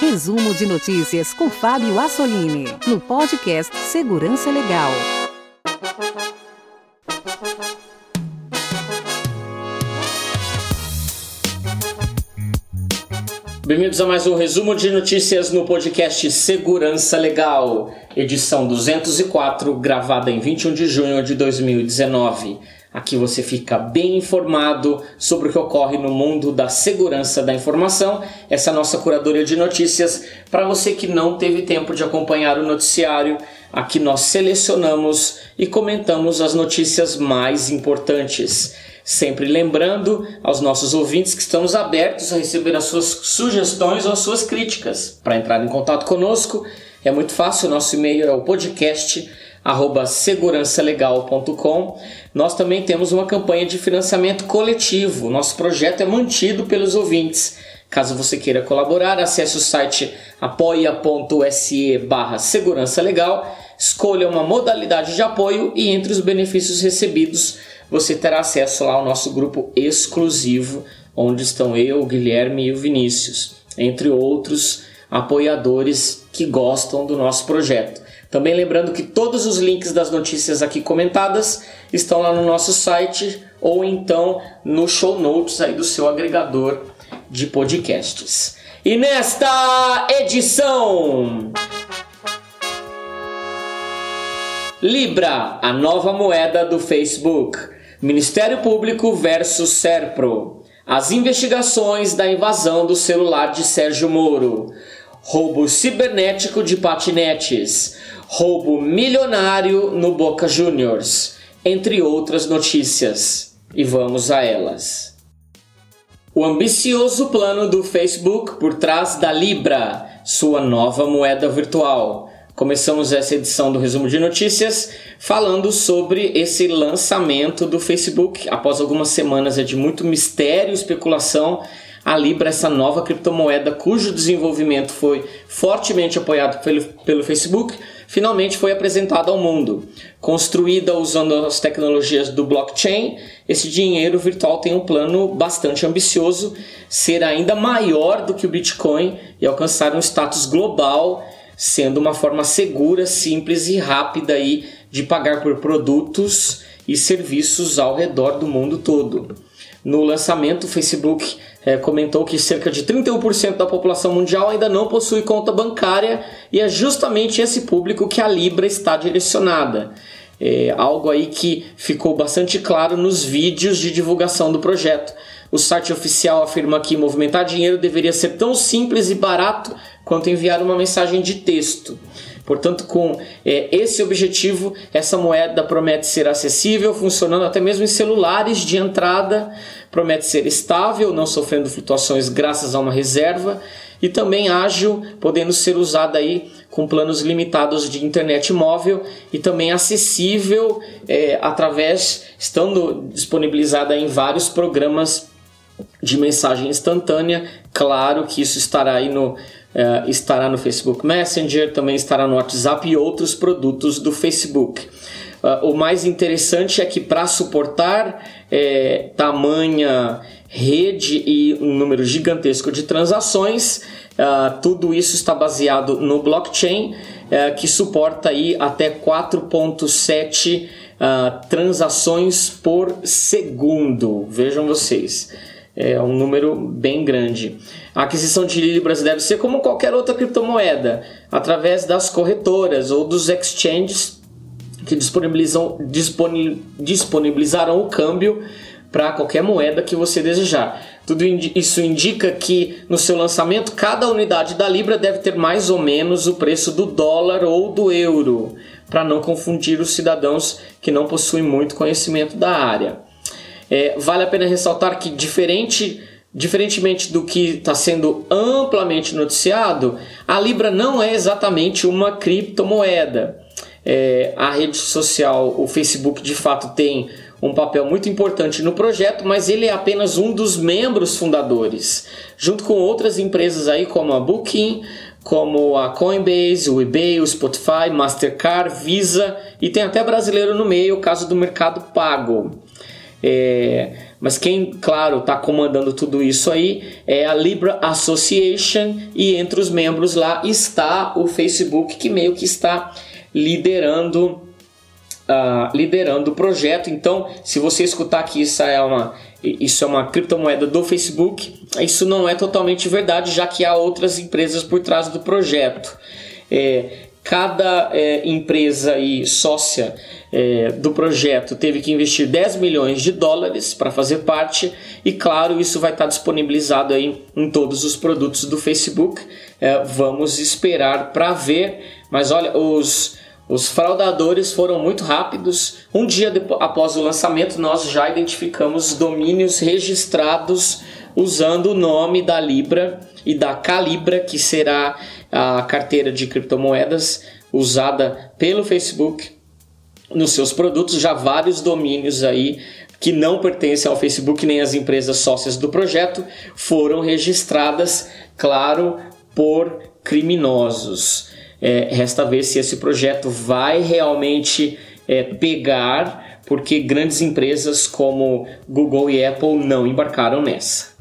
Resumo de notícias com Fábio Assolini, no podcast Segurança Legal. Bem-vindos a mais um resumo de notícias no podcast Segurança Legal, edição 204, gravada em 21 de junho de 2019. Aqui você fica bem informado sobre o que ocorre no mundo da segurança da informação. Essa é nossa curadoria de notícias. Para você que não teve tempo de acompanhar o noticiário, aqui nós selecionamos e comentamos as notícias mais importantes. Sempre lembrando aos nossos ouvintes que estamos abertos a receber as suas sugestões ou as suas críticas. Para entrar em contato conosco é muito fácil, nosso e-mail é o podcast segurançalegal.com. Nós também temos uma campanha de financiamento coletivo. Nosso projeto é mantido pelos ouvintes. Caso você queira colaborar, acesse o site apoia.se barra segurança legal, escolha uma modalidade de apoio e entre os benefícios recebidos você terá acesso lá ao nosso grupo exclusivo, onde estão eu, o Guilherme e o Vinícius, entre outros apoiadores que gostam do nosso projeto. Também lembrando que todos os links das notícias aqui comentadas estão lá no nosso site ou então no show notes aí do seu agregador de podcasts. E nesta edição Libra, a nova moeda do Facebook. Ministério Público versus Serpro. As investigações da invasão do celular de Sérgio Moro. Roubo cibernético de patinetes. Roubo milionário no Boca Juniors. Entre outras notícias. E vamos a elas. O ambicioso plano do Facebook por trás da Libra, sua nova moeda virtual. Começamos essa edição do resumo de notícias falando sobre esse lançamento do Facebook. Após algumas semanas de muito mistério e especulação, a Libra, essa nova criptomoeda cujo desenvolvimento foi fortemente apoiado pelo, pelo Facebook, finalmente foi apresentada ao mundo. Construída usando as tecnologias do blockchain, esse dinheiro virtual tem um plano bastante ambicioso, ser ainda maior do que o Bitcoin e alcançar um status global sendo uma forma segura, simples e rápida aí de pagar por produtos e serviços ao redor do mundo todo. No lançamento, o Facebook é, comentou que cerca de 31% da população mundial ainda não possui conta bancária e é justamente esse público que a Libra está direcionada. É algo aí que ficou bastante claro nos vídeos de divulgação do projeto. O site oficial afirma que movimentar dinheiro deveria ser tão simples e barato quanto enviar uma mensagem de texto. Portanto, com é, esse objetivo, essa moeda promete ser acessível, funcionando até mesmo em celulares de entrada, promete ser estável, não sofrendo flutuações graças a uma reserva e também ágil, podendo ser usada aí com planos limitados de internet móvel e também acessível é, através, estando disponibilizada em vários programas de mensagem instantânea. Claro que isso estará aí no Uh, estará no Facebook Messenger, também estará no WhatsApp e outros produtos do Facebook. Uh, o mais interessante é que para suportar é, tamanha rede e um número gigantesco de transações, uh, tudo isso está baseado no blockchain, que suporta aí até 4.7 transações por segundo. Vejam vocês é um número bem grande. A aquisição de Libras deve ser como qualquer outra criptomoeda, através das corretoras ou dos exchanges que disponibilizam, disponibilizarão o câmbio para qualquer moeda que você desejar. Tudo isso indica que no seu lançamento cada unidade da Libra deve ter mais ou menos o preço do dólar ou do euro, para não confundir os cidadãos que não possuem muito conhecimento da área. É, vale a pena ressaltar que, diferente, diferentemente do que está sendo amplamente noticiado, a Libra não é exatamente uma criptomoeda. É, a rede social, o Facebook, de fato tem um papel muito importante no projeto, mas ele é apenas um dos membros fundadores, junto com outras empresas aí como a Booking, como a Coinbase, o eBay, o Spotify, Mastercard, Visa e tem até brasileiro no meio, o caso do Mercado Pago. É, mas quem, claro, está comandando tudo isso aí é a Libra Association e entre os membros lá está o Facebook que meio que está liderando uh, liderando o projeto. Então, se você escutar que isso é uma isso é uma criptomoeda do Facebook, isso não é totalmente verdade, já que há outras empresas por trás do projeto. É, cada é, empresa e sócia é, do projeto teve que investir 10 milhões de dólares para fazer parte e claro isso vai estar disponibilizado aí em todos os produtos do Facebook é, vamos esperar para ver mas olha os os fraudadores foram muito rápidos. Um dia após o lançamento, nós já identificamos domínios registrados usando o nome da Libra e da Calibra, que será a carteira de criptomoedas usada pelo Facebook nos seus produtos, já vários domínios aí que não pertencem ao Facebook nem às empresas sócias do projeto foram registradas, claro, por criminosos. É, resta ver se esse projeto vai realmente é, pegar, porque grandes empresas como Google e Apple não embarcaram nessa.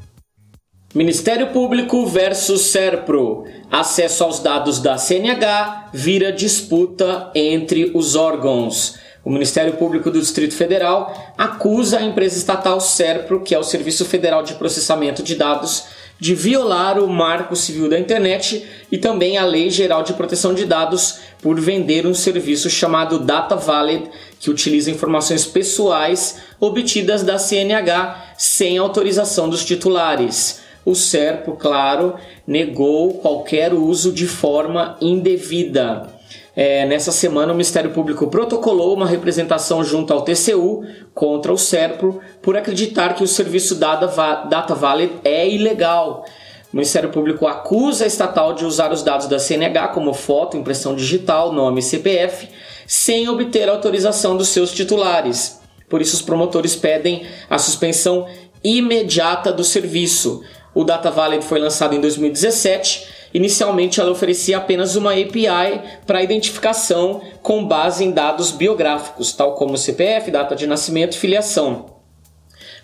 Ministério Público versus SERPRO. Acesso aos dados da CNH vira disputa entre os órgãos. O Ministério Público do Distrito Federal acusa a empresa estatal SERPRO, que é o Serviço Federal de Processamento de Dados, de violar o Marco Civil da Internet e também a Lei Geral de Proteção de Dados por vender um serviço chamado Data Valid, que utiliza informações pessoais obtidas da CNH sem autorização dos titulares o SERPO, claro, negou qualquer uso de forma indevida. É, nessa semana, o Ministério Público protocolou uma representação junto ao TCU contra o SERPRO por acreditar que o serviço Data Valid é ilegal. O Ministério Público acusa a estatal de usar os dados da CNH como foto, impressão digital, nome e CPF, sem obter autorização dos seus titulares. Por isso, os promotores pedem a suspensão imediata do serviço. O Data Valid foi lançado em 2017. Inicialmente, ela oferecia apenas uma API para identificação com base em dados biográficos, tal como CPF, data de nascimento e filiação.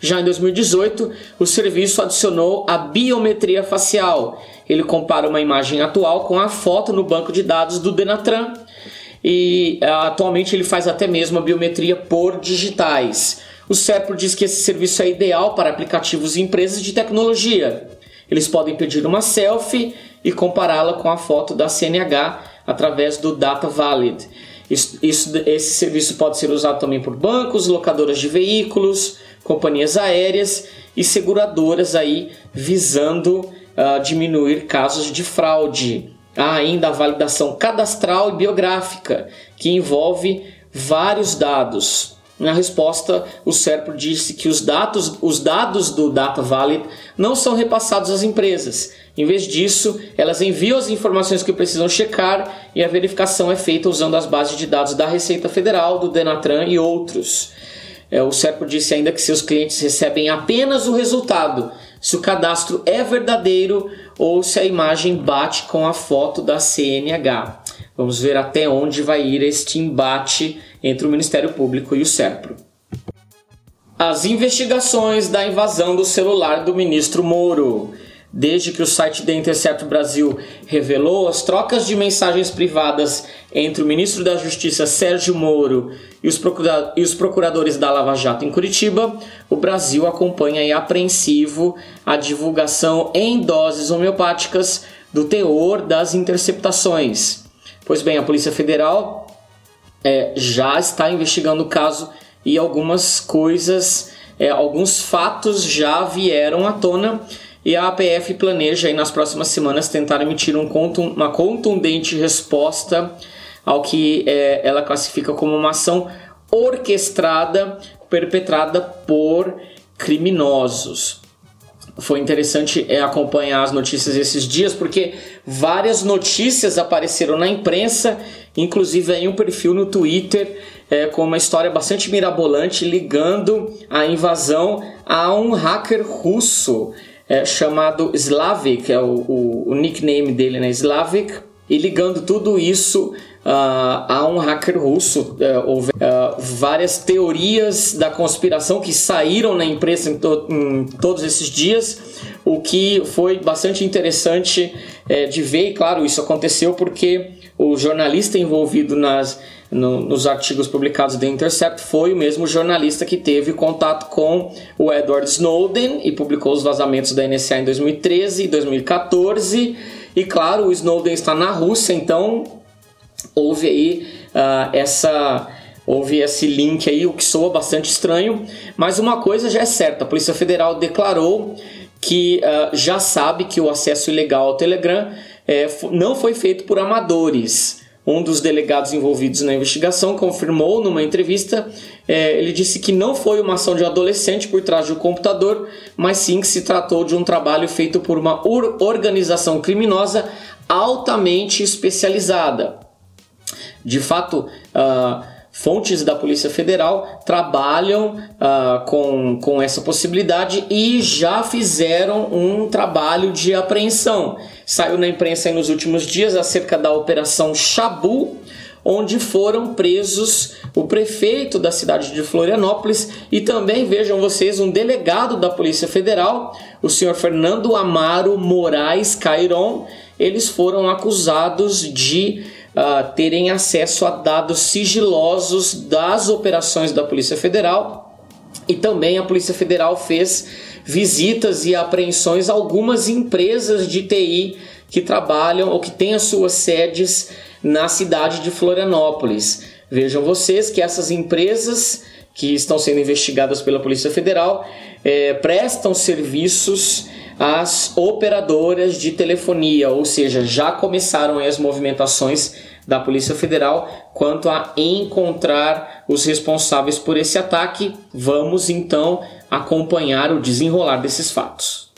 Já em 2018, o serviço adicionou a biometria facial. Ele compara uma imagem atual com a foto no banco de dados do Denatran e atualmente ele faz até mesmo a biometria por digitais. O CEPRO diz que esse serviço é ideal para aplicativos e empresas de tecnologia. Eles podem pedir uma selfie e compará-la com a foto da CNH através do Data Valid. Isso, isso, esse serviço pode ser usado também por bancos, locadoras de veículos, companhias aéreas e seguradoras aí visando uh, diminuir casos de fraude. Há ainda a validação cadastral e biográfica, que envolve vários dados. Na resposta, o SERPRO disse que os dados, os dados do Data Valid não são repassados às empresas. Em vez disso, elas enviam as informações que precisam checar e a verificação é feita usando as bases de dados da Receita Federal, do Denatran e outros. É, o SERPRO disse ainda que seus clientes recebem apenas o resultado se o cadastro é verdadeiro ou se a imagem bate com a foto da CNH. Vamos ver até onde vai ir este embate entre o Ministério Público e o SERPRO. As investigações da invasão do celular do ministro Moro. Desde que o site The Intercept Brasil revelou as trocas de mensagens privadas entre o ministro da Justiça Sérgio Moro e os, procura e os procuradores da Lava Jato em Curitiba, o Brasil acompanha e apreensivo a divulgação em doses homeopáticas do teor das interceptações. Pois bem, a Polícia Federal é, já está investigando o caso e algumas coisas, é, alguns fatos já vieram à tona e a APF planeja aí nas próximas semanas tentar emitir um, uma contundente resposta ao que é, ela classifica como uma ação orquestrada perpetrada por criminosos. Foi interessante é, acompanhar as notícias esses dias, porque várias notícias apareceram na imprensa, inclusive em um perfil no Twitter é, com uma história bastante mirabolante ligando a invasão a um hacker russo é, chamado Slavik, é o, o, o, nickname dele, né? Slavik, e ligando tudo isso Uh, há um hacker russo, uh, houve uh, várias teorias da conspiração que saíram na imprensa em, to em todos esses dias, o que foi bastante interessante uh, de ver, e claro, isso aconteceu porque o jornalista envolvido nas, no, nos artigos publicados da Intercept foi o mesmo jornalista que teve contato com o Edward Snowden e publicou os vazamentos da NSA em 2013 e 2014. E claro, o Snowden está na Rússia, então houve aí uh, essa houve esse link aí, o que soa bastante estranho, mas uma coisa já é certa, a Polícia Federal declarou que uh, já sabe que o acesso ilegal ao Telegram é, não foi feito por amadores. Um dos delegados envolvidos na investigação confirmou numa entrevista, é, ele disse que não foi uma ação de adolescente por trás do computador, mas sim que se tratou de um trabalho feito por uma organização criminosa altamente especializada. De fato, uh, fontes da Polícia Federal trabalham uh, com, com essa possibilidade e já fizeram um trabalho de apreensão. Saiu na imprensa nos últimos dias acerca da Operação Chabu, onde foram presos o prefeito da cidade de Florianópolis e também, vejam vocês, um delegado da Polícia Federal, o senhor Fernando Amaro Moraes Cairon. Eles foram acusados de uh, terem acesso a dados sigilosos das operações da Polícia Federal e também a Polícia Federal fez visitas e apreensões a algumas empresas de TI que trabalham ou que têm as suas sedes na cidade de Florianópolis. Vejam vocês que essas empresas que estão sendo investigadas pela Polícia Federal é, prestam serviços às operadoras de telefonia, ou seja, já começaram as movimentações da Polícia Federal quanto a encontrar os responsáveis por esse ataque. Vamos então acompanhar o desenrolar desses fatos.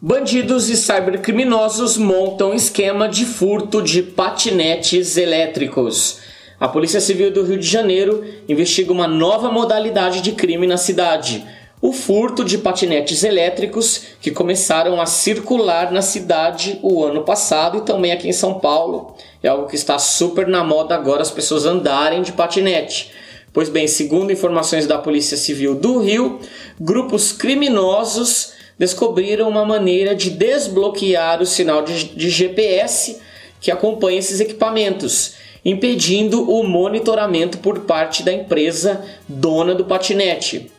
Bandidos e cybercriminosos montam esquema de furto de patinetes elétricos. A Polícia Civil do Rio de Janeiro investiga uma nova modalidade de crime na cidade o furto de patinetes elétricos que começaram a circular na cidade o ano passado e também aqui em São Paulo. É algo que está super na moda agora as pessoas andarem de patinete. Pois bem, segundo informações da Polícia Civil do Rio, grupos criminosos descobriram uma maneira de desbloquear o sinal de, de GPS que acompanha esses equipamentos, impedindo o monitoramento por parte da empresa dona do patinete.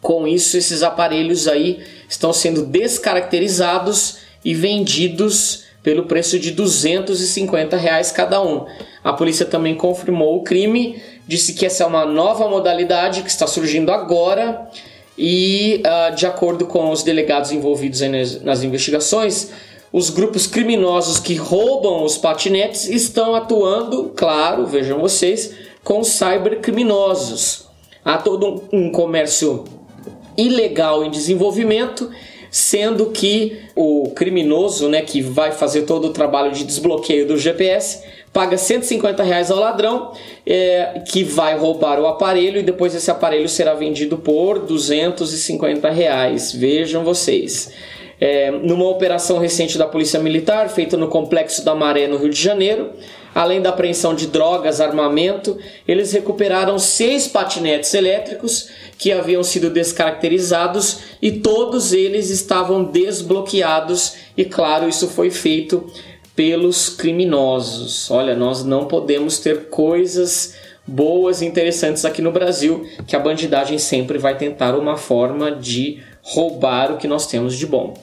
Com isso, esses aparelhos aí estão sendo descaracterizados e vendidos pelo preço de 250 reais cada um. A polícia também confirmou o crime, disse que essa é uma nova modalidade que está surgindo agora e, uh, de acordo com os delegados envolvidos nas, nas investigações, os grupos criminosos que roubam os patinetes estão atuando, claro, vejam vocês, com cybercriminosos. Há todo um comércio ilegal em desenvolvimento, sendo que o criminoso, né, que vai fazer todo o trabalho de desbloqueio do GPS, paga 150 reais ao ladrão é, que vai roubar o aparelho e depois esse aparelho será vendido por 250 reais. Vejam vocês. É, numa operação recente da Polícia Militar, feita no Complexo da Maré, no Rio de Janeiro, além da apreensão de drogas, armamento, eles recuperaram seis patinetes elétricos que haviam sido descaracterizados e todos eles estavam desbloqueados, e claro, isso foi feito pelos criminosos. Olha, nós não podemos ter coisas boas e interessantes aqui no Brasil, que a bandidagem sempre vai tentar uma forma de roubar o que nós temos de bom.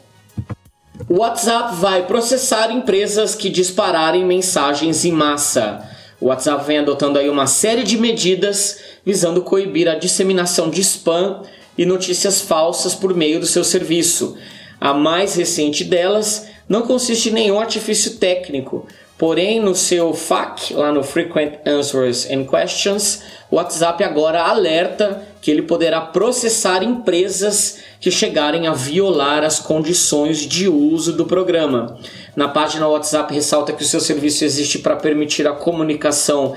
O WhatsApp vai processar empresas que dispararem mensagens em massa. O WhatsApp vem adotando aí uma série de medidas visando coibir a disseminação de spam e notícias falsas por meio do seu serviço. A mais recente delas não consiste em nenhum artifício técnico, porém no seu FAQ, lá no Frequent Answers and Questions, o WhatsApp agora alerta que ele poderá processar empresas que chegarem a violar as condições de uso do programa. Na página o WhatsApp ressalta que o seu serviço existe para permitir a comunicação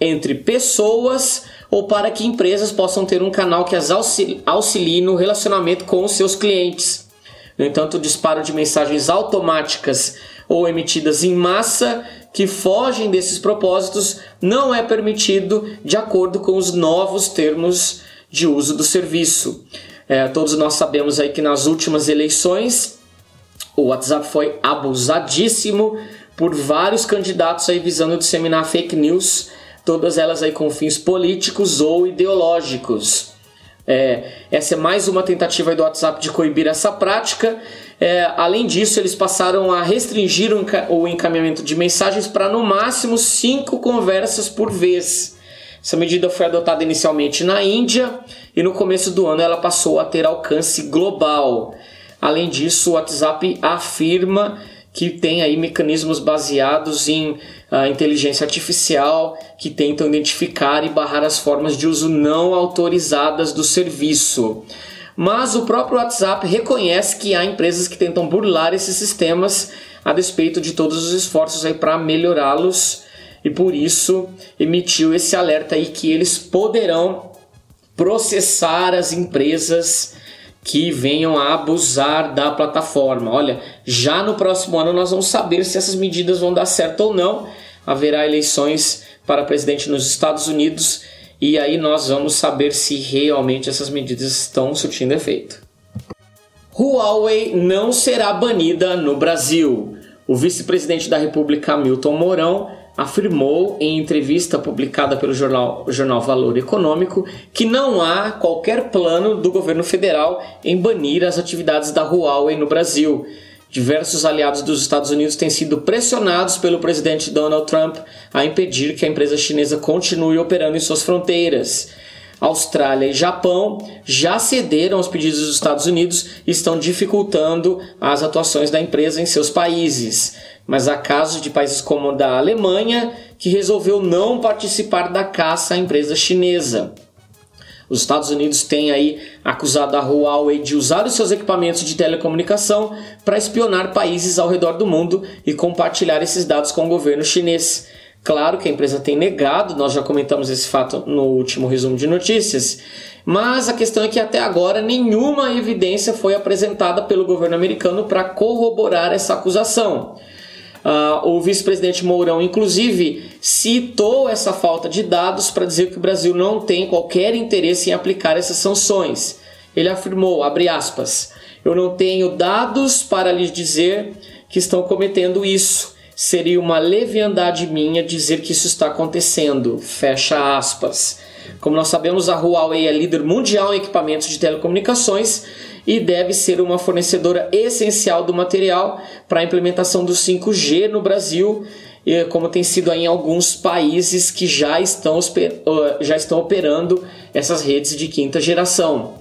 entre pessoas ou para que empresas possam ter um canal que as auxilie no relacionamento com os seus clientes. No entanto, o disparo de mensagens automáticas ou emitidas em massa que fogem desses propósitos não é permitido de acordo com os novos termos de uso do serviço. É, todos nós sabemos aí que nas últimas eleições o WhatsApp foi abusadíssimo por vários candidatos aí visando disseminar fake news, todas elas aí com fins políticos ou ideológicos. É, essa é mais uma tentativa do WhatsApp de coibir essa prática. É, além disso, eles passaram a restringir o encaminhamento de mensagens para no máximo cinco conversas por vez. Essa medida foi adotada inicialmente na Índia e no começo do ano ela passou a ter alcance global. Além disso, o WhatsApp afirma que tem aí mecanismos baseados em uh, inteligência artificial que tentam identificar e barrar as formas de uso não autorizadas do serviço. Mas o próprio WhatsApp reconhece que há empresas que tentam burlar esses sistemas a despeito de todos os esforços aí para melhorá-los e por isso emitiu esse alerta aí que eles poderão processar as empresas que venham a abusar da plataforma. Olha, já no próximo ano nós vamos saber se essas medidas vão dar certo ou não. Haverá eleições para presidente nos Estados Unidos e aí nós vamos saber se realmente essas medidas estão surtindo efeito. Huawei não será banida no Brasil. O vice-presidente da República, Milton Mourão, afirmou em entrevista publicada pelo jornal, jornal Valor Econômico que não há qualquer plano do governo federal em banir as atividades da Huawei no Brasil. Diversos aliados dos Estados Unidos têm sido pressionados pelo presidente Donald Trump a impedir que a empresa chinesa continue operando em suas fronteiras. Austrália e Japão já cederam aos pedidos dos Estados Unidos e estão dificultando as atuações da empresa em seus países mas há casos de países como o da Alemanha que resolveu não participar da caça à empresa chinesa. Os Estados Unidos têm aí acusado a Huawei de usar os seus equipamentos de telecomunicação para espionar países ao redor do mundo e compartilhar esses dados com o governo chinês. Claro que a empresa tem negado, nós já comentamos esse fato no último resumo de notícias, mas a questão é que até agora nenhuma evidência foi apresentada pelo governo americano para corroborar essa acusação. Uh, o vice-presidente Mourão, inclusive, citou essa falta de dados para dizer que o Brasil não tem qualquer interesse em aplicar essas sanções. Ele afirmou, abre aspas, eu não tenho dados para lhes dizer que estão cometendo isso. Seria uma leviandade minha dizer que isso está acontecendo. Fecha aspas. Como nós sabemos, a Huawei é líder mundial em equipamentos de telecomunicações e deve ser uma fornecedora essencial do material para a implementação do 5G no Brasil, como tem sido em alguns países que já estão, já estão operando essas redes de quinta geração.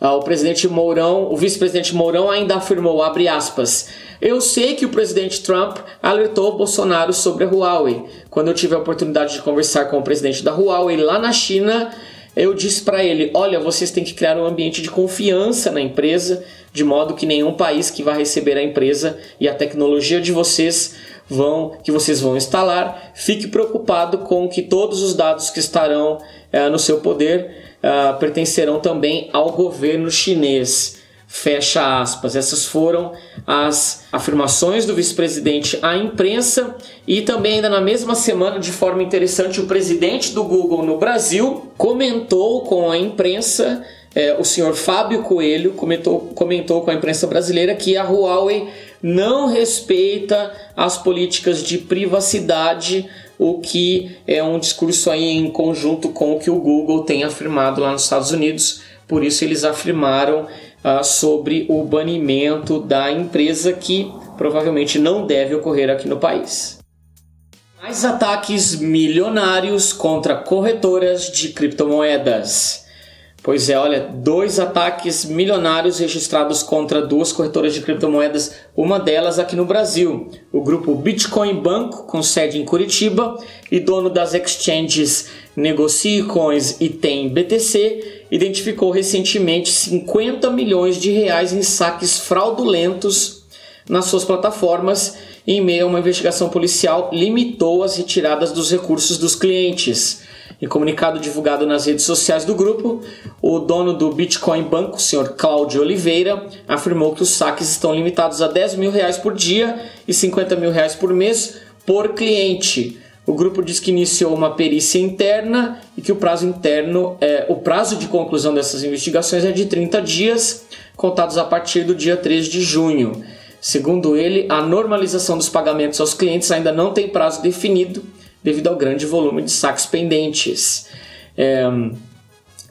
Ah, o presidente Mourão, o vice-presidente Mourão ainda afirmou, abre aspas, eu sei que o presidente Trump alertou Bolsonaro sobre a Huawei. Quando eu tive a oportunidade de conversar com o presidente da Huawei lá na China, eu disse para ele: olha, vocês têm que criar um ambiente de confiança na empresa, de modo que nenhum país que vai receber a empresa e a tecnologia de vocês vão que vocês vão instalar fique preocupado com que todos os dados que estarão é, no seu poder é, pertencerão também ao governo chinês. Fecha aspas. Essas foram as afirmações do vice-presidente à imprensa e também ainda na mesma semana, de forma interessante, o presidente do Google no Brasil comentou com a imprensa, é, o senhor Fábio Coelho comentou, comentou com a imprensa brasileira que a Huawei não respeita as políticas de privacidade, o que é um discurso aí em conjunto com o que o Google tem afirmado lá nos Estados Unidos. Por isso eles afirmaram uh, sobre o banimento da empresa que provavelmente não deve ocorrer aqui no país. Mais ataques milionários contra corretoras de criptomoedas. Pois é, olha, dois ataques milionários registrados contra duas corretoras de criptomoedas, uma delas aqui no Brasil. O grupo Bitcoin Banco, com sede em Curitiba e dono das exchanges Negocie Coins e Tem BTC, identificou recentemente 50 milhões de reais em saques fraudulentos nas suas plataformas em meio a uma investigação policial limitou as retiradas dos recursos dos clientes. Em comunicado divulgado nas redes sociais do grupo, o dono do Bitcoin Banco, o Sr. Cláudio Oliveira, afirmou que os saques estão limitados a 10 mil reais por dia e 50 mil reais por mês, por cliente. O grupo diz que iniciou uma perícia interna e que o prazo interno, é, o prazo de conclusão dessas investigações é de 30 dias, contados a partir do dia 3 de junho. Segundo ele, a normalização dos pagamentos aos clientes ainda não tem prazo definido devido ao grande volume de saques pendentes. É,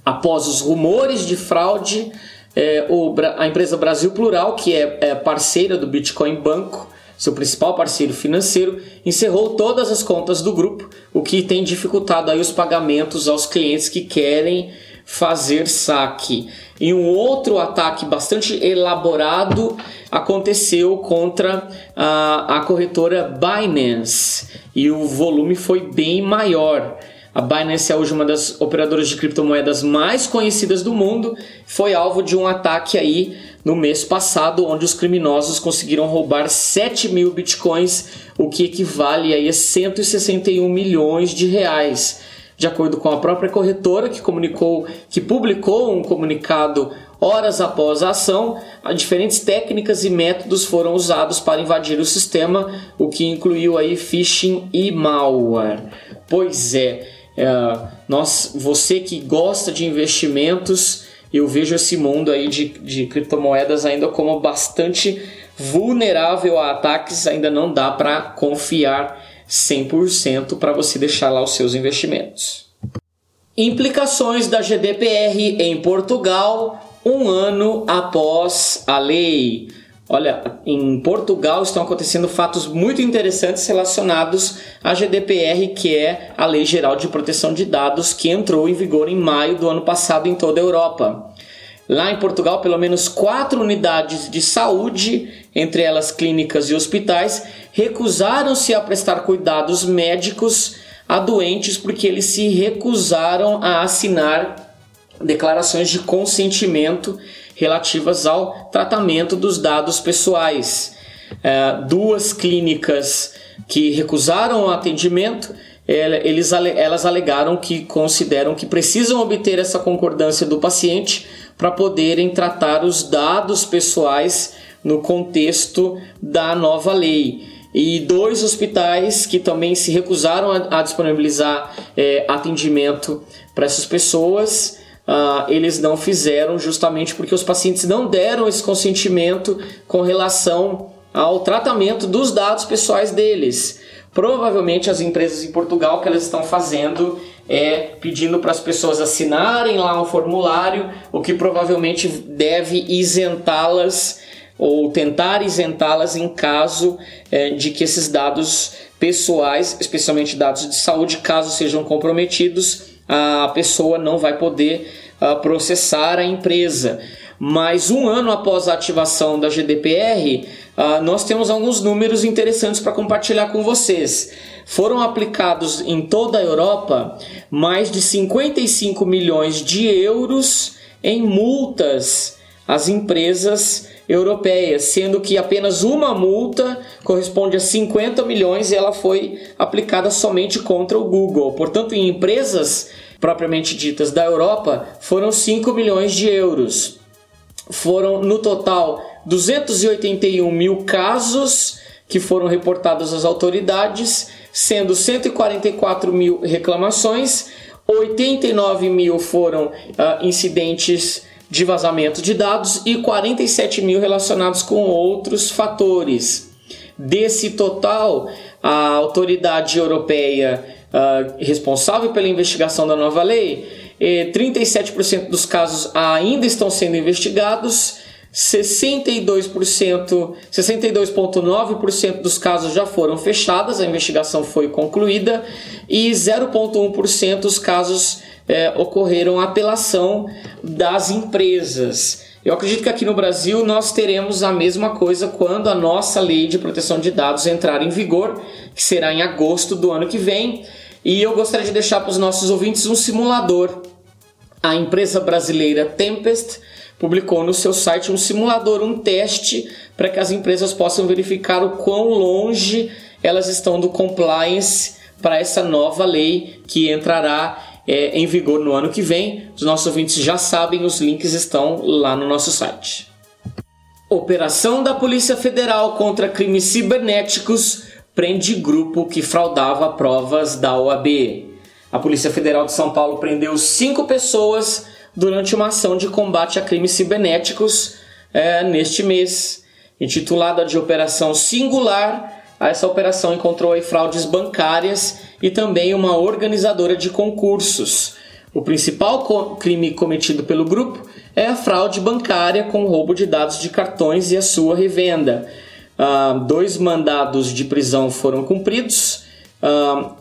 após os rumores de fraude, é, o, a empresa Brasil Plural, que é, é parceira do Bitcoin Banco, seu principal parceiro financeiro, encerrou todas as contas do grupo, o que tem dificultado aí os pagamentos aos clientes que querem fazer saque. E um outro ataque bastante elaborado aconteceu contra a, a corretora Binance e o volume foi bem maior. A Binance é hoje uma das operadoras de criptomoedas mais conhecidas do mundo, foi alvo de um ataque aí no mês passado, onde os criminosos conseguiram roubar 7 mil bitcoins, o que equivale a 161 milhões de reais. De acordo com a própria corretora, que comunicou, que publicou um comunicado horas após a ação, diferentes técnicas e métodos foram usados para invadir o sistema, o que incluiu aí phishing e malware. Pois é, é, nós, você que gosta de investimentos, eu vejo esse mundo aí de, de criptomoedas ainda como bastante vulnerável a ataques, ainda não dá para confiar 100% para você deixar lá os seus investimentos. Implicações da GDPR em Portugal um ano após a lei. Olha, em Portugal estão acontecendo fatos muito interessantes relacionados à GDPR, que é a Lei Geral de Proteção de Dados, que entrou em vigor em maio do ano passado em toda a Europa. Lá em Portugal, pelo menos quatro unidades de saúde, entre elas clínicas e hospitais, recusaram-se a prestar cuidados médicos a doentes porque eles se recusaram a assinar declarações de consentimento relativas ao tratamento dos dados pessoais. É, duas clínicas que recusaram o atendimento, eles, elas alegaram que consideram que precisam obter essa concordância do paciente para poderem tratar os dados pessoais no contexto da nova lei. E dois hospitais que também se recusaram a, a disponibilizar é, atendimento para essas pessoas uh, eles não fizeram justamente porque os pacientes não deram esse consentimento com relação ao tratamento dos dados pessoais deles. Provavelmente as empresas em Portugal que elas estão fazendo é pedindo para as pessoas assinarem lá um formulário, o que provavelmente deve isentá-las ou tentar isentá-las em caso é, de que esses dados pessoais, especialmente dados de saúde, caso sejam comprometidos, a pessoa não vai poder uh, processar a empresa. Mas um ano após a ativação da GDPR, uh, ah, nós temos alguns números interessantes para compartilhar com vocês. Foram aplicados em toda a Europa mais de 55 milhões de euros em multas às empresas europeias, sendo que apenas uma multa corresponde a 50 milhões e ela foi aplicada somente contra o Google. Portanto, em empresas propriamente ditas da Europa, foram 5 milhões de euros. Foram no total 281 mil casos que foram reportados às autoridades, sendo 144 mil reclamações, 89 mil foram uh, incidentes de vazamento de dados e 47 mil relacionados com outros fatores. Desse total, a autoridade europeia uh, responsável pela investigação da nova lei, 37% dos casos ainda estão sendo investigados, 62%, 62,9% dos casos já foram fechados, a investigação foi concluída, e 0,1% dos casos é, ocorreram apelação das empresas. Eu acredito que aqui no Brasil nós teremos a mesma coisa quando a nossa lei de proteção de dados entrar em vigor, que será em agosto do ano que vem. E eu gostaria de deixar para os nossos ouvintes um simulador. A empresa brasileira Tempest publicou no seu site um simulador, um teste para que as empresas possam verificar o quão longe elas estão do compliance para essa nova lei que entrará é, em vigor no ano que vem. Os nossos ouvintes já sabem, os links estão lá no nosso site. Operação da Polícia Federal contra crimes cibernéticos prende grupo que fraudava provas da OAB. A Polícia Federal de São Paulo prendeu cinco pessoas durante uma ação de combate a crimes cibernéticos é, neste mês, intitulada de Operação Singular. Essa operação encontrou fraudes bancárias e também uma organizadora de concursos. O principal co crime cometido pelo grupo é a fraude bancária com roubo de dados de cartões e a sua revenda. Uh, dois mandados de prisão foram cumpridos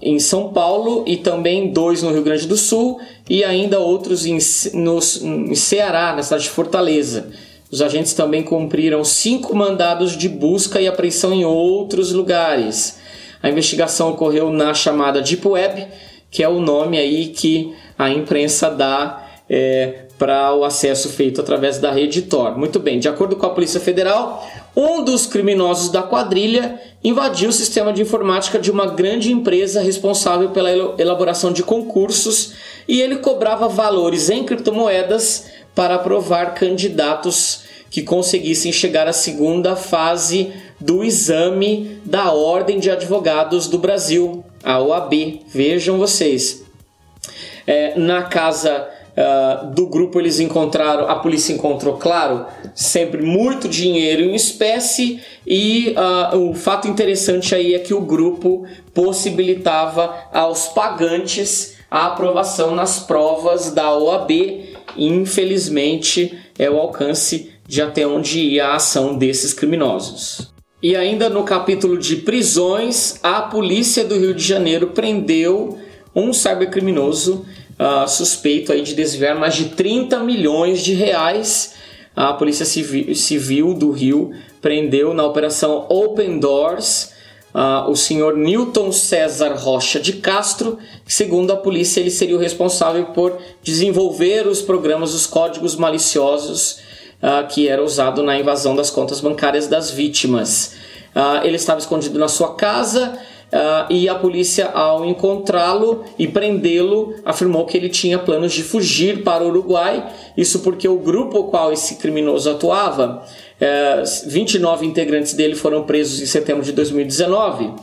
em São Paulo e também dois no Rio Grande do Sul e ainda outros em, no, em Ceará, na cidade de Fortaleza. Os agentes também cumpriram cinco mandados de busca e apreensão em outros lugares. A investigação ocorreu na chamada Deep Web, que é o nome aí que a imprensa dá é, para o acesso feito através da rede Tor. Muito bem, de acordo com a Polícia Federal, um dos criminosos da quadrilha invadiu o sistema de informática de uma grande empresa responsável pela elaboração de concursos e ele cobrava valores em criptomoedas para aprovar candidatos que conseguissem chegar à segunda fase do exame da Ordem de Advogados do Brasil, a OAB. Vejam vocês. É, na casa uh, do grupo eles encontraram, a polícia encontrou, claro, sempre muito dinheiro em espécie e uh, o fato interessante aí é que o grupo possibilitava aos pagantes a aprovação nas provas da OAB. Infelizmente, é o alcance de até onde ia a ação desses criminosos. E ainda no capítulo de prisões, a polícia do Rio de Janeiro prendeu um cybercriminoso uh, suspeito aí de desviar mais de 30 milhões de reais. A Polícia Civil, Civil do Rio prendeu na operação Open Doors uh, o senhor Newton César Rocha de Castro, segundo a polícia ele seria o responsável por desenvolver os programas, os códigos maliciosos uh, que era usado na invasão das contas bancárias das vítimas. Ele estava escondido na sua casa Uh, e a polícia, ao encontrá-lo e prendê-lo, afirmou que ele tinha planos de fugir para o Uruguai. Isso porque o grupo ao qual esse criminoso atuava, uh, 29 integrantes dele foram presos em setembro de 2019. Uh,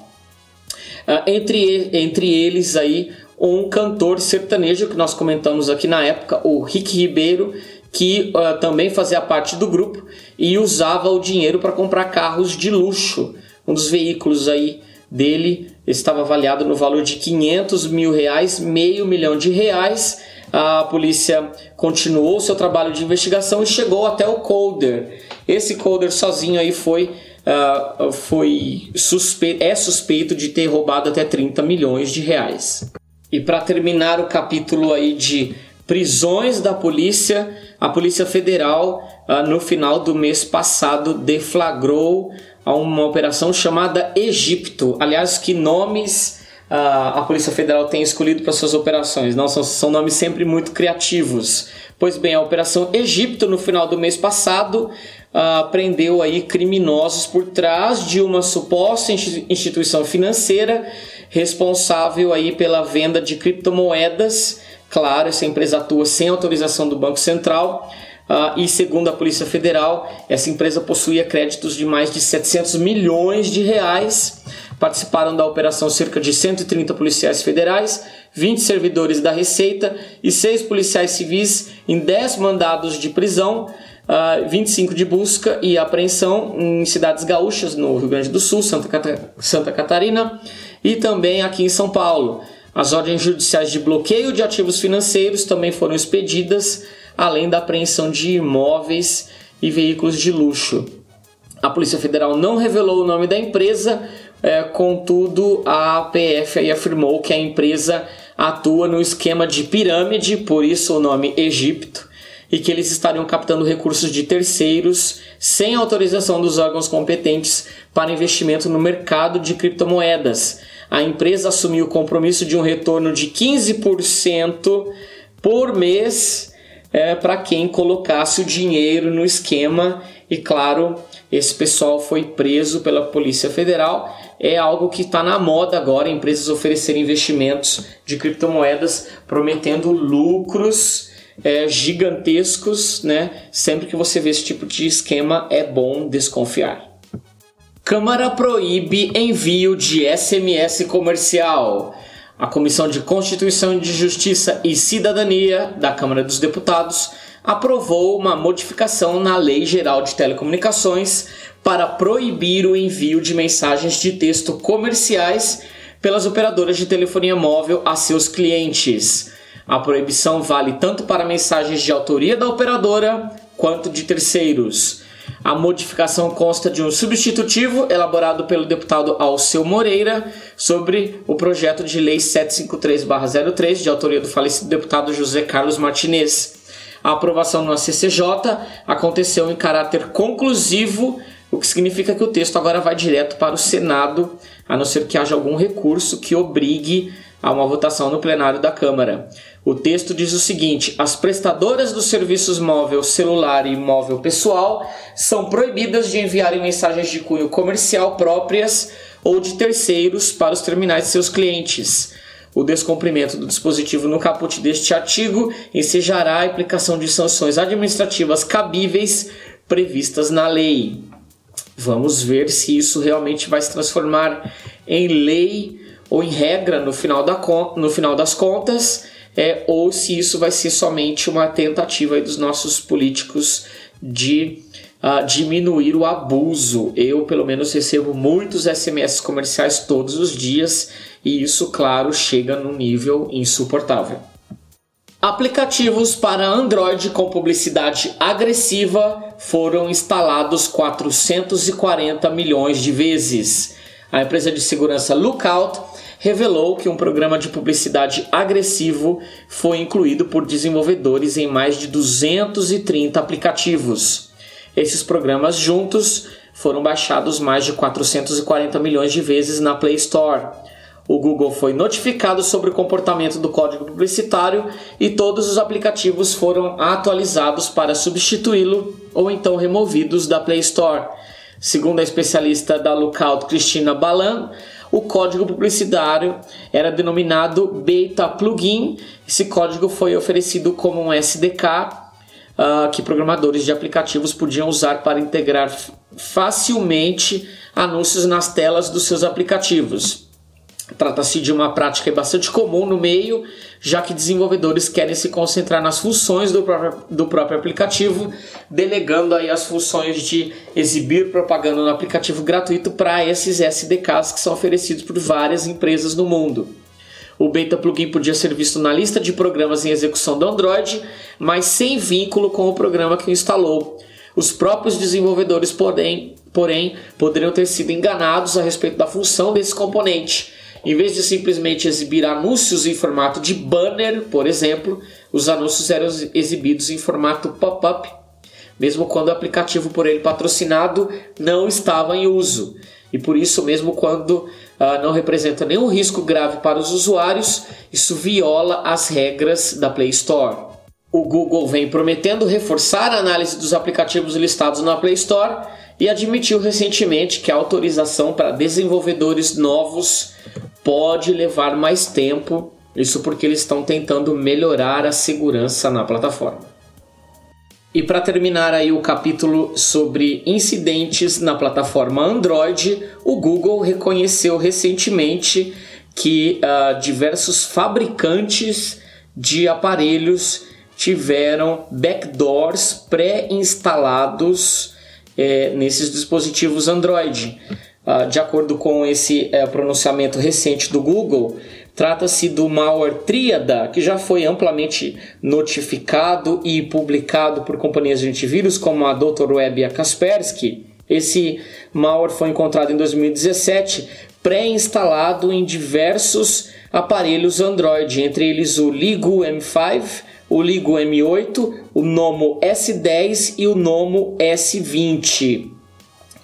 ah, entre, entre eles aí um cantor sertanejo que nós comentamos aqui na época, o Rick Ribeiro, que uh, também fazia parte do grupo e usava o dinheiro para comprar carros de luxo. Um dos veículos aí dele estava avaliado no valor de 500 mil reais, meio milhão de reais. A polícia continuou seu trabalho de investigação e chegou até o Colder. Esse Colder sozinho aí foi Uh, foi suspeito, é suspeito de ter roubado até 30 milhões de reais. E para terminar o capítulo aí de prisões da polícia, a Polícia Federal uh, no final do mês passado deflagrou a uma operação chamada Egipto. Aliás, que nomes uh, a Polícia Federal tem escolhido para suas operações? Não são, são nomes sempre muito criativos. Pois bem, a Operação Egipto no final do mês passado uh, prendeu aí criminosos por trás de uma suposta instituição financeira responsável aí pela venda de criptomoedas. Claro, essa empresa atua sem autorização do Banco Central Uh, e segundo a Polícia Federal, essa empresa possuía créditos de mais de 700 milhões de reais. Participaram da operação cerca de 130 policiais federais, 20 servidores da Receita e 6 policiais civis em 10 mandados de prisão, uh, 25 de busca e apreensão em cidades gaúchas no Rio Grande do Sul, Santa, Cata Santa Catarina e também aqui em São Paulo. As ordens judiciais de bloqueio de ativos financeiros também foram expedidas além da apreensão de imóveis e veículos de luxo. A Polícia Federal não revelou o nome da empresa, é, contudo, a APF afirmou que a empresa atua no esquema de pirâmide, por isso o nome Egipto, e que eles estariam captando recursos de terceiros sem autorização dos órgãos competentes para investimento no mercado de criptomoedas. A empresa assumiu o compromisso de um retorno de 15% por mês é, para quem colocasse o dinheiro no esquema. E claro, esse pessoal foi preso pela Polícia Federal. É algo que está na moda agora, empresas oferecerem investimentos de criptomoedas prometendo lucros é, gigantescos, né? Sempre que você vê esse tipo de esquema, é bom desconfiar. Câmara proíbe envio de SMS comercial. A Comissão de Constituição de Justiça e Cidadania da Câmara dos Deputados aprovou uma modificação na Lei Geral de Telecomunicações para proibir o envio de mensagens de texto comerciais pelas operadoras de telefonia móvel a seus clientes. A proibição vale tanto para mensagens de autoria da operadora quanto de terceiros. A modificação consta de um substitutivo elaborado pelo deputado Alceu Moreira sobre o projeto de lei 753-03, de autoria do falecido deputado José Carlos Martinez. A aprovação no CCJ aconteceu em caráter conclusivo, o que significa que o texto agora vai direto para o Senado, a não ser que haja algum recurso que obrigue a uma votação no plenário da Câmara. O texto diz o seguinte: as prestadoras dos serviços móvel, celular e móvel pessoal são proibidas de enviarem mensagens de cunho comercial próprias ou de terceiros para os terminais de seus clientes. O descumprimento do dispositivo no caput deste artigo ensejará a aplicação de sanções administrativas cabíveis previstas na lei. Vamos ver se isso realmente vai se transformar em lei ou em regra no final, da, no final das contas é, ou se isso vai ser somente uma tentativa dos nossos políticos de uh, diminuir o abuso. Eu, pelo menos, recebo muitos SMS comerciais todos os dias e isso, claro, chega num nível insuportável. Aplicativos para Android com publicidade agressiva foram instalados 440 milhões de vezes. A empresa de segurança Lookout revelou que um programa de publicidade agressivo foi incluído por desenvolvedores em mais de 230 aplicativos. Esses programas juntos foram baixados mais de 440 milhões de vezes na Play Store. O Google foi notificado sobre o comportamento do código publicitário e todos os aplicativos foram atualizados para substituí-lo ou então removidos da Play Store. Segundo a especialista da Lookout Cristina Balan, o código publicitário era denominado Beta Plugin. Esse código foi oferecido como um SDK uh, ah, que programadores de aplicativos podiam usar para integrar facilmente anúncios nas telas dos seus aplicativos. Trata-se de uma prática bastante comum no meio, já que desenvolvedores querem se concentrar nas funções do próprio, do próprio aplicativo, delegando aí as funções de exibir propaganda no aplicativo gratuito para esses SDKs que são oferecidos por várias empresas no mundo. O Beta Plugin podia ser visto na lista de programas em execução do Android, mas sem vínculo com o programa que o instalou. Os próprios desenvolvedores, porém, porém, poderiam ter sido enganados a respeito da função desse componente em vez de simplesmente exibir anúncios em formato de banner, por exemplo, os anúncios eram exibidos em formato pop-up, mesmo quando o aplicativo por ele patrocinado não estava em uso. E por isso, mesmo quando uh, não representa nenhum risco grave para os usuários, isso viola as regras da Play Store. O Google vem prometendo reforçar a análise dos aplicativos listados na Play Store e admitiu recentemente que a autorização para desenvolvedores novos pode levar mais tempo, isso porque eles estão tentando melhorar a segurança na plataforma. E para terminar aí o capítulo sobre incidentes na plataforma Android, o Google reconheceu recentemente que uh, diversos fabricantes de aparelhos tiveram backdoors pré-instalados eh, nesses dispositivos Android. Ah, de acordo com esse eh, pronunciamento recente do Google, trata-se do malware Tríada, que já foi amplamente notificado e publicado por companhias de antivírus como a Dr. E a Kaspersky. Esse malware foi encontrado em 2017, pré-instalado em diversos aparelhos Android, entre eles o Ligo M5, o Ligo M8, o Nomo S10 e o Nomo S20.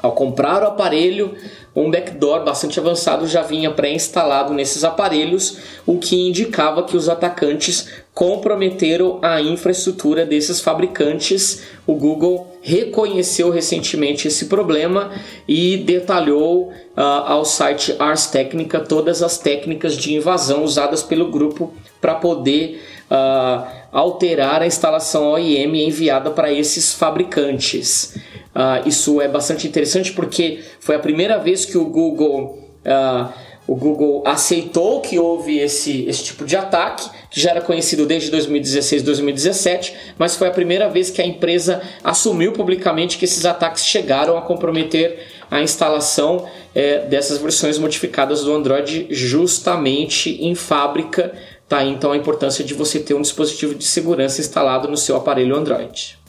Ao comprar o aparelho, um backdoor bastante avançado já vinha pré-instalado nesses aparelhos, o que indicava que os atacantes comprometeram a infraestrutura desses fabricantes. O Google reconheceu recentemente esse problema e detalhou uh, ao site Ars Technica todas as técnicas de invasão usadas pelo grupo para poder uh, alterar a instalação OEM enviada para esses fabricantes. Uh, isso é bastante interessante porque foi a primeira vez que o Google uh, o Google aceitou que houve esse, esse tipo de ataque, que já era conhecido desde 2016, 2017, mas foi a primeira vez que a empresa assumiu publicamente que esses ataques chegaram a comprometer a instalação é, dessas versões modificadas do Android justamente em fábrica. Tá então a importância de você ter um dispositivo de segurança instalado no seu aparelho Android.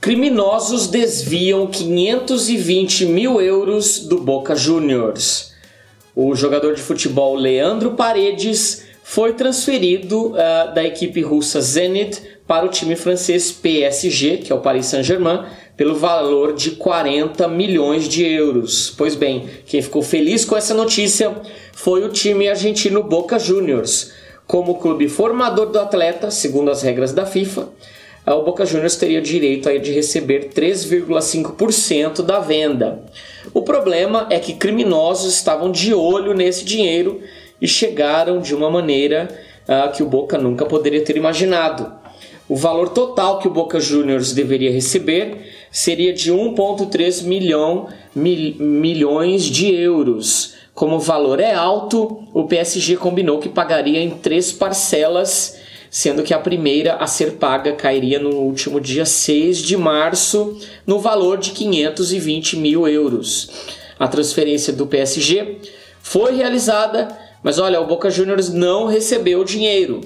Criminosos desviam 520 mil euros do Boca Juniors. O jogador de futebol Leandro Paredes foi transferido uh, da equipe russa Zenit para o time francês PSG, que é o Paris Saint-Germain, pelo valor de 40 milhões de euros. Pois bem, quem ficou feliz com essa notícia foi o time argentino Boca Juniors. Como clube formador do atleta, segundo as regras da FIFA, o Boca Juniors teria direito de receber 3,5% da venda. O problema é que criminosos estavam de olho nesse dinheiro e chegaram de uma maneira uh, que o Boca nunca poderia ter imaginado. O valor total que o Boca Juniors deveria receber seria de 1,3 milhão, mil, milhões de euros. Como o valor é alto, o PSG combinou que pagaria em três parcelas sendo que a primeira a ser paga cairia no último dia 6 de março, no valor de 520 mil euros. A transferência do PSG foi realizada, mas olha, o Boca Juniors não recebeu o dinheiro.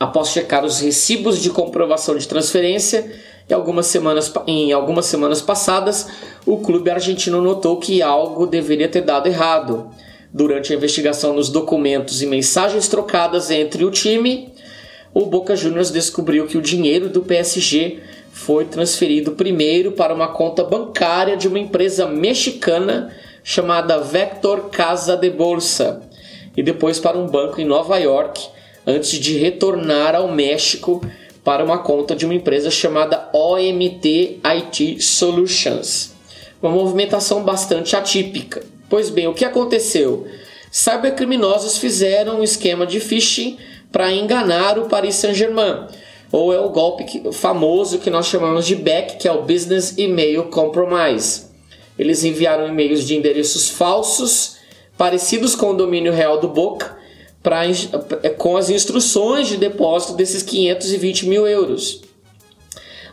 Após checar os recibos de comprovação de transferência, em algumas semanas, em algumas semanas passadas, o clube argentino notou que algo deveria ter dado errado. Durante a investigação nos documentos e mensagens trocadas entre o time o Boca Juniors descobriu que o dinheiro do PSG foi transferido primeiro para uma conta bancária de uma empresa mexicana chamada Vector Casa de Bolsa e depois para um banco em Nova York antes de retornar ao México para uma conta de uma empresa chamada OMT IT Solutions. Uma movimentação bastante atípica. Pois bem, o que aconteceu? Cybercriminosos fizeram um esquema de phishing para enganar o Paris Saint-Germain. Ou é o golpe que, famoso que nós chamamos de BEC, que é o Business Email Compromise. Eles enviaram e-mails de endereços falsos, parecidos com o domínio real do Boca, pra, é, com as instruções de depósito desses 520 mil euros.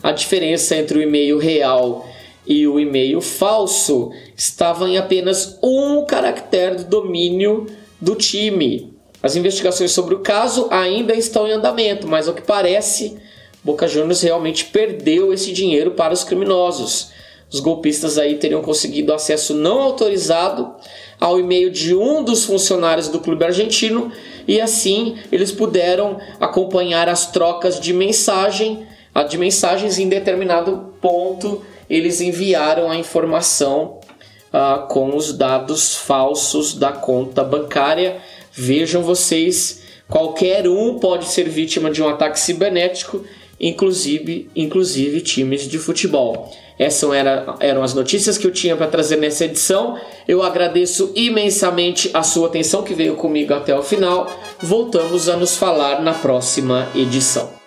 A diferença entre o e-mail real e o e-mail falso estava em apenas um caractere do domínio do time. As investigações sobre o caso ainda estão em andamento, mas ao que parece, Boca Juniors realmente perdeu esse dinheiro para os criminosos. Os golpistas aí teriam conseguido acesso não autorizado ao e-mail de um dos funcionários do clube argentino e assim eles puderam acompanhar as trocas de mensagem, de mensagens em determinado ponto eles enviaram a informação uh, com os dados falsos da conta bancária Vejam vocês, qualquer um pode ser vítima de um ataque cibernético, inclusive, inclusive times de futebol. Essas eram, eram as notícias que eu tinha para trazer nessa edição. Eu agradeço imensamente a sua atenção que veio comigo até o final. Voltamos a nos falar na próxima edição.